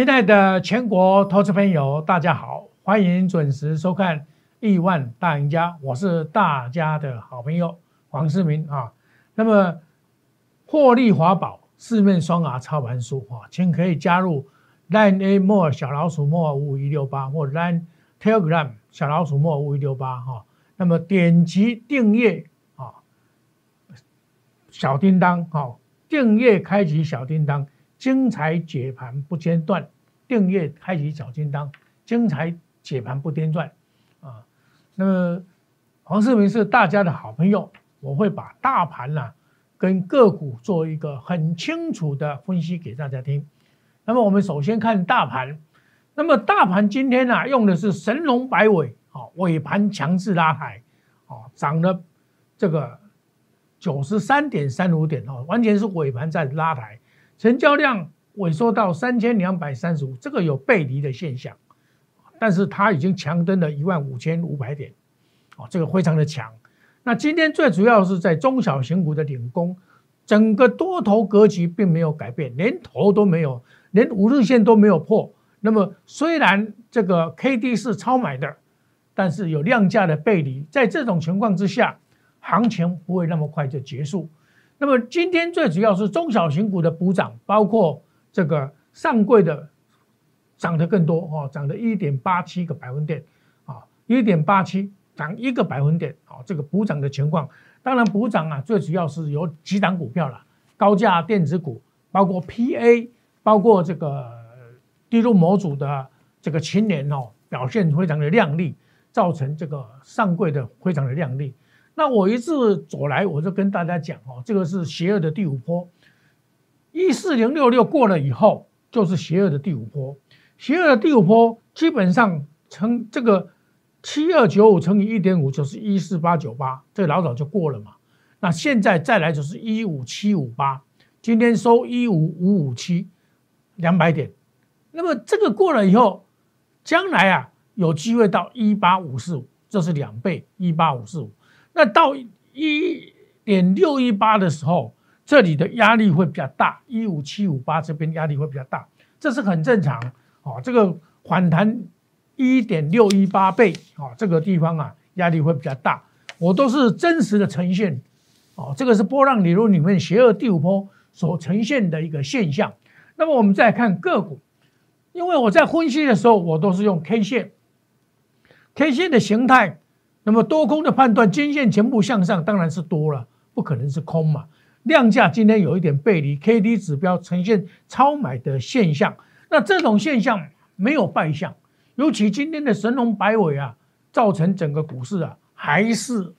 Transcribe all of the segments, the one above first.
亲爱的全国投资朋友，大家好，欢迎准时收看《亿万大赢家》，我是大家的好朋友黄世明啊。那么获利华宝四面双牙操盘术啊，请可以加入 Line A More 小老鼠 More 五五一六八或 Line Telegram 小老鼠 More 五五一六八哈。那么点击订阅啊，小叮当哈，订阅开启小叮当。精彩解盘不间断，订阅开启小叮当，精彩解盘不间断，啊，那么黄世明是大家的好朋友，我会把大盘呐跟个股做一个很清楚的分析给大家听。那么我们首先看大盘，那么大盘今天呢用的是神龙摆尾，啊，尾盘强势拉抬，啊，涨了这个九十三点三五点哦，完全是尾盘在拉抬。成交量萎缩到三千两百三十五，这个有背离的现象，但是它已经强登了一万五千五百点，哦，这个非常的强。那今天最主要是在中小型股的领攻，整个多头格局并没有改变，连头都没有，连五日线都没有破。那么虽然这个 K D 是超买的，但是有量价的背离，在这种情况之下，行情不会那么快就结束。那么今天最主要是中小型股的补涨，包括这个上柜的涨得更多哦，涨了一点八七个百分点啊，一点八七涨一个百分点啊，这个补涨的情况，当然补涨啊，最主要是有几档股票了，高价电子股，包括 PA，包括这个低入模组的这个青年哦，表现非常的亮丽，造成这个上柜的非常的亮丽。那我一次走来，我就跟大家讲哦，这个是邪恶的第五波，一四零六六过了以后，就是邪恶的第五波。邪恶的第五波基本上乘这个七二九五乘以一点五就是一四八九八，这老早就过了嘛。那现在再来就是一五七五八，今天收一五五五七，两百点。那么这个过了以后，将来啊有机会到一八五四五，这是两倍，一八五四五。那到一点六一八的时候，这里的压力会比较大，一五七五八这边压力会比较大，这是很正常哦。这个反弹一点六一八倍啊，这个地方啊压力会比较大，我都是真实的呈现哦。这个是波浪理论里面邪恶第五波所呈现的一个现象。那么我们再看个股，因为我在分析的时候，我都是用 K 线，K 线的形态。那么多空的判断，均线全部向上，当然是多了，不可能是空嘛。量价今天有一点背离，K D 指标呈现超买的现象。那这种现象没有败象，尤其今天的神龙摆尾啊，造成整个股市啊还是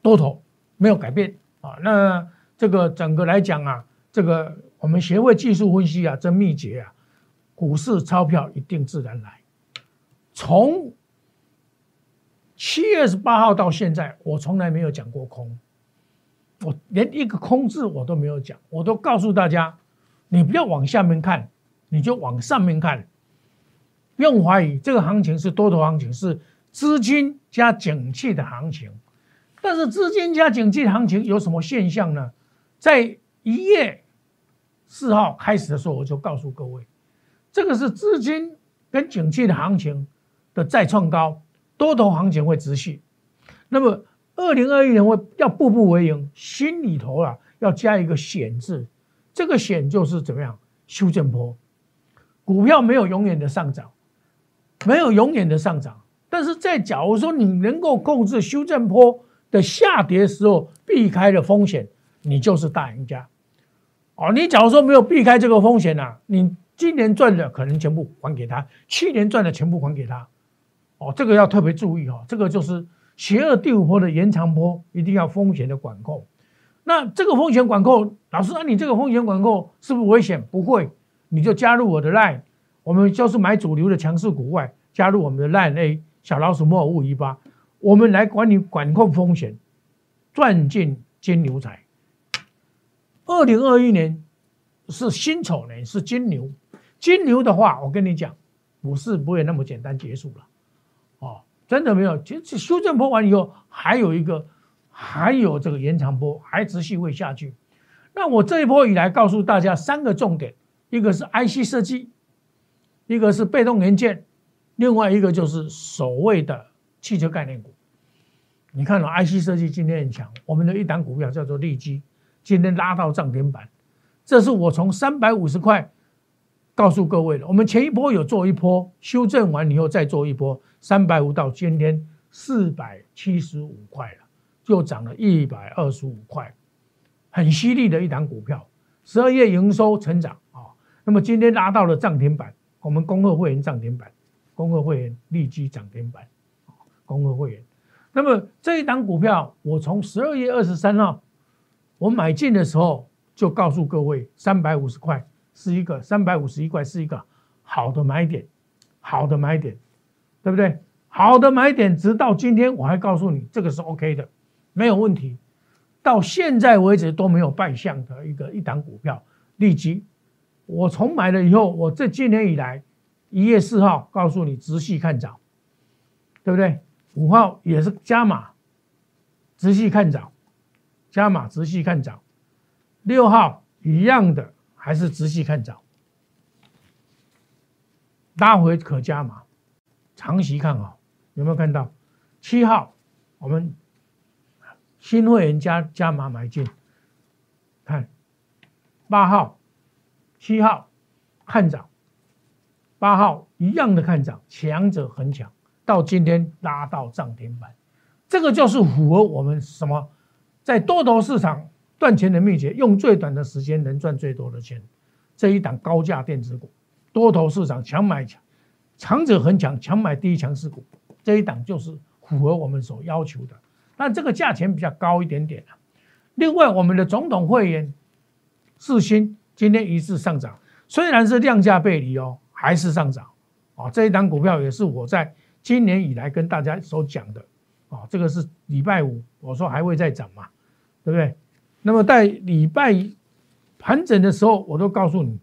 多头没有改变啊。那这个整个来讲啊，这个我们协会技术分析啊，这秘诀啊，股市钞票一定自然来，从。七月十八号到现在，我从来没有讲过空，我连一个空字我都没有讲，我都告诉大家，你不要往下面看，你就往上面看，不用怀疑这个行情是多头行情，是资金加景气的行情。但是资金加景气行情有什么现象呢？在一月四号开始的时候，我就告诉各位，这个是资金跟景气的行情的再创高。多头行情会持续，那么二零二一年会要步步为营，心里头啊要加一个险字，这个险就是怎么样？修正波，股票没有永远的上涨，没有永远的上涨，但是在假如说你能够控制修正波的下跌时候避开了风险，你就是大赢家。哦，你假如说没有避开这个风险呐，你今年赚的可能全部还给他，去年赚的全部还给他。哦，这个要特别注意哈，这个就是邪恶第五波的延长波，一定要风险的管控。那这个风险管控，老师，那你这个风险管控是不是危险？不会，你就加入我的 line，我们就是买主流的强势股外，加入我们的 line A 小老鼠莫五一八，我们来管理管控风险，赚进金牛财。二零二一年是辛丑年，是金牛，金牛的话，我跟你讲，股市不会那么简单结束了。哦，真的没有，其实修正波完以后，还有一个，还有这个延长波，还持续会下去。那我这一波以来告诉大家三个重点，一个是 IC 设计，一个是被动元件，另外一个就是所谓的汽车概念股。你看到 IC 设计今天很强，我们的一档股票叫做利基，今天拉到涨停板。这是我从三百五十块告诉各位了。我们前一波有做一波修正完以后再做一波，三百五到今天四百七十五块了，就涨了一百二十五块，很犀利的一档股票。十二月营收成长啊，那么今天拉到了涨停板，我们恭贺会员涨停板，恭贺会员立即涨停板，恭贺会员。那么这一档股票，我从十二月二十三号我买进的时候，就告诉各位，三百五十块是一个三百五十一块是一个好的买点，好的买点，对不对？好的买点，直到今天我还告诉你，这个是 OK 的，没有问题。到现在为止都没有败相的一个一档股票，立即我从买了以后，我这今年以来一月四号告诉你，直系看涨，对不对？五号也是加码，直系看涨，加码直系看涨。六号一样的，还是直系看涨，拉回可加码，长期看好。有没有看到？七号我们新会员加加码买进，看八号、七号看涨，八号一样的看涨，强者恒强。到今天拉到涨停板，这个就是符合我们什么，在多头市场赚钱的秘诀，用最短的时间能赚最多的钱。这一档高价电子股，多头市场强买强，强者恒强，强买第一强势股，这一档就是符合我们所要求的。但这个价钱比较高一点点啊。另外，我们的总统会员四星今天一致上涨，虽然是量价背离哦，还是上涨啊。这一档股票也是我在。今年以来跟大家所讲的，啊，这个是礼拜五，我说还会再涨嘛，对不对？那么在礼拜盘整的时候，我都告诉你，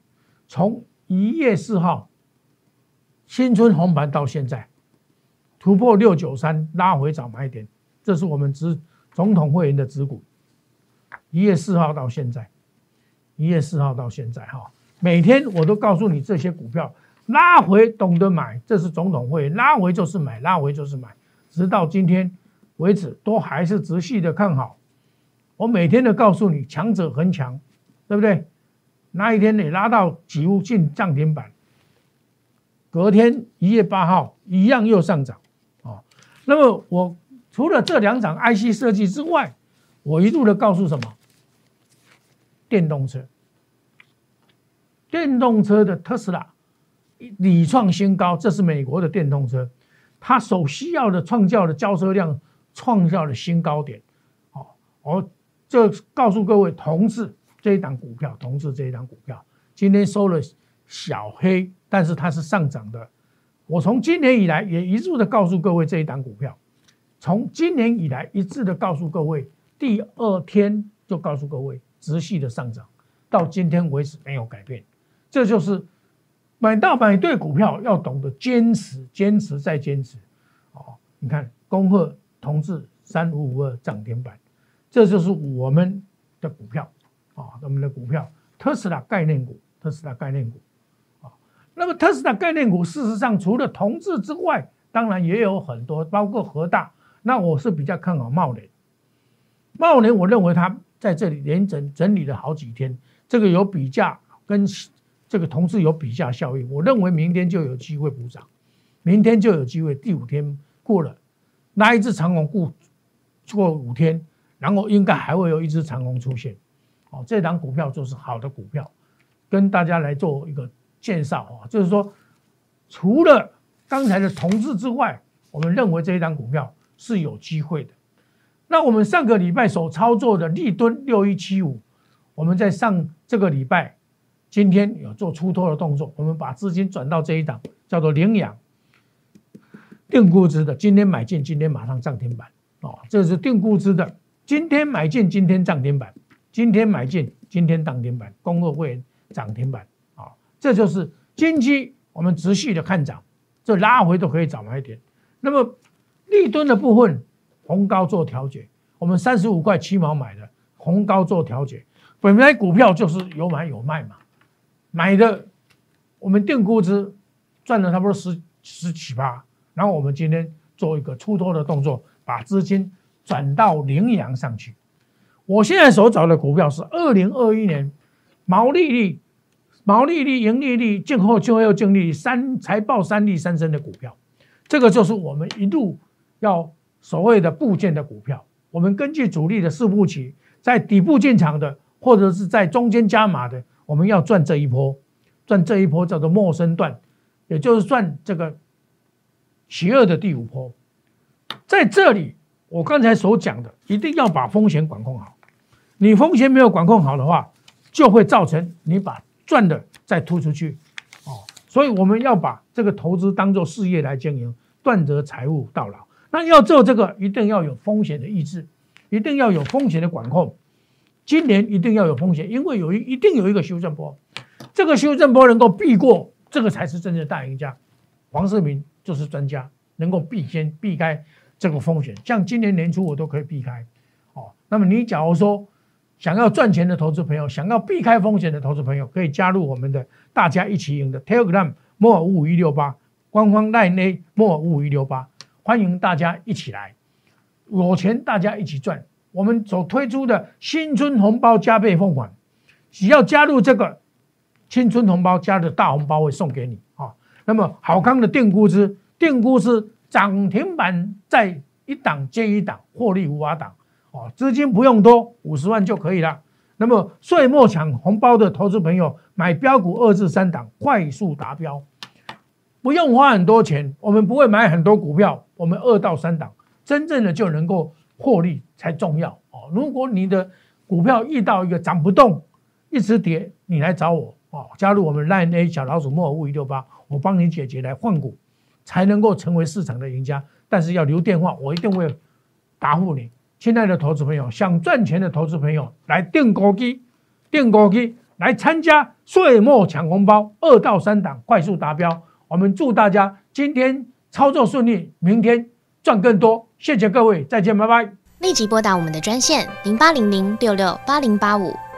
从一月四号新春红盘到现在，突破六九三，拉回早买点，这是我们执总统会员的持股。一月四号到现在，一月四号到现在，哈，每天我都告诉你这些股票。拉回懂得买，这是总统会员拉回就是买，拉回就是买，直到今天为止都还是直系的看好。我每天都告诉你，强者恒强，对不对？那一天你拉到几乎进涨停板，隔天一月八号一样又上涨啊。那么我除了这两场 IC 设计之外，我一路的告诉什么？电动车，电动车的特斯拉。屡创新高，这是美国的电动车，它所需要的创造的交车量创造了新高点。好，我就告诉各位，同志这一档股票，同志这一档股票今天收了小黑，但是它是上涨的。我从今年以来也一致的告诉各位，这一档股票，从今年以来一致的告诉各位，第二天就告诉各位，直系的上涨，到今天为止没有改变，这就是。买到买对股票要懂得坚持，坚持再坚持。哦，你看，恭贺同志三五五二涨停板，这就是我们的股票啊，我们的股票特斯拉概念股，特斯拉概念股啊。那么特斯拉概念股事实上除了同志之外，当然也有很多，包括和大。那我是比较看好茂联，茂联我认为它在这里连整整理了好几天，这个有比价跟。这个同志有比价效应，我认为明天就有机会补涨，明天就有机会。第五天过了，那一只长虹过过五天，然后应该还会有一只长虹出现。哦，这档股票就是好的股票，跟大家来做一个介绍啊，就是说，除了刚才的同志之外，我们认为这一档股票是有机会的。那我们上个礼拜所操作的立敦六一七五，我们在上这个礼拜。今天有做出脱的动作，我们把资金转到这一档，叫做领养定估值的。今天买进，今天马上涨停板哦，这是定估值的。今天买进，今天涨停板；今天买进，今天涨停板。工会会员涨停板啊，这就是近期我们持续的看涨，这拉回都可以找买点。那么立吨的部分，红高做调节，我们三十五块七毛买的红高做调节，本来股票就是有买有卖嘛。买的，我们定估值，赚了差不多十十七八，然后我们今天做一个出脱的动作，把资金转到羚羊上去。我现在所找的股票是二零二一年毛利率、毛利率、盈利率、净后净后净利三财报三利三升的股票，这个就是我们一路要所谓的部件的股票。我们根据主力的四步棋，在底部进场的，或者是在中间加码的，我们要赚这一波，赚这一波叫做陌生段，也就是赚这个邪恶的第五波。在这里，我刚才所讲的，一定要把风险管控好。你风险没有管控好的话，就会造成你把赚的再吐出去，哦，所以我们要把这个投资当做事业来经营，断则财务到老。那要做这个，一定要有风险的意志，一定要有风险的管控。今年一定要有风险，因为有一一定有一个修正波，这个修正波能够避过，这个才是真正的大赢家。黄世明就是专家，能够避先避开这个风险。像今年年初我都可以避开，哦。那么你假如说想要赚钱的投资朋友，想要避开风险的投资朋友，可以加入我们的大家一起赢的 Telegram 莫尔五五一六八官方 Line A 莫五五一六八。欢迎大家一起来，有钱大家一起赚。我们所推出的新春红包加倍奉还，只要加入这个新春红包，加的大红包会送给你啊。那么好康的定估值，定估值涨停板在一档接一档，获利无法挡哦。资金不用多，五十万就可以了。那么岁末抢红包的投资朋友，买标股二至三档，快速达标。不用花很多钱，我们不会买很多股票，我们二到三档，真正的就能够获利才重要哦。如果你的股票遇到一个涨不动，一直跌，你来找我哦，加入我们 Line A 小老鼠莫尔五一六八，我帮你解决来换股，才能够成为市场的赢家。但是要留电话，我一定会答复你。亲爱的投资朋友，想赚钱的投资朋友，来订高机，订高机来参加岁末抢红包，二到三档快速达标。我们祝大家今天操作顺利，明天赚更多。谢谢各位，再见，拜拜。立即拨打我们的专线零八零零六六八零八五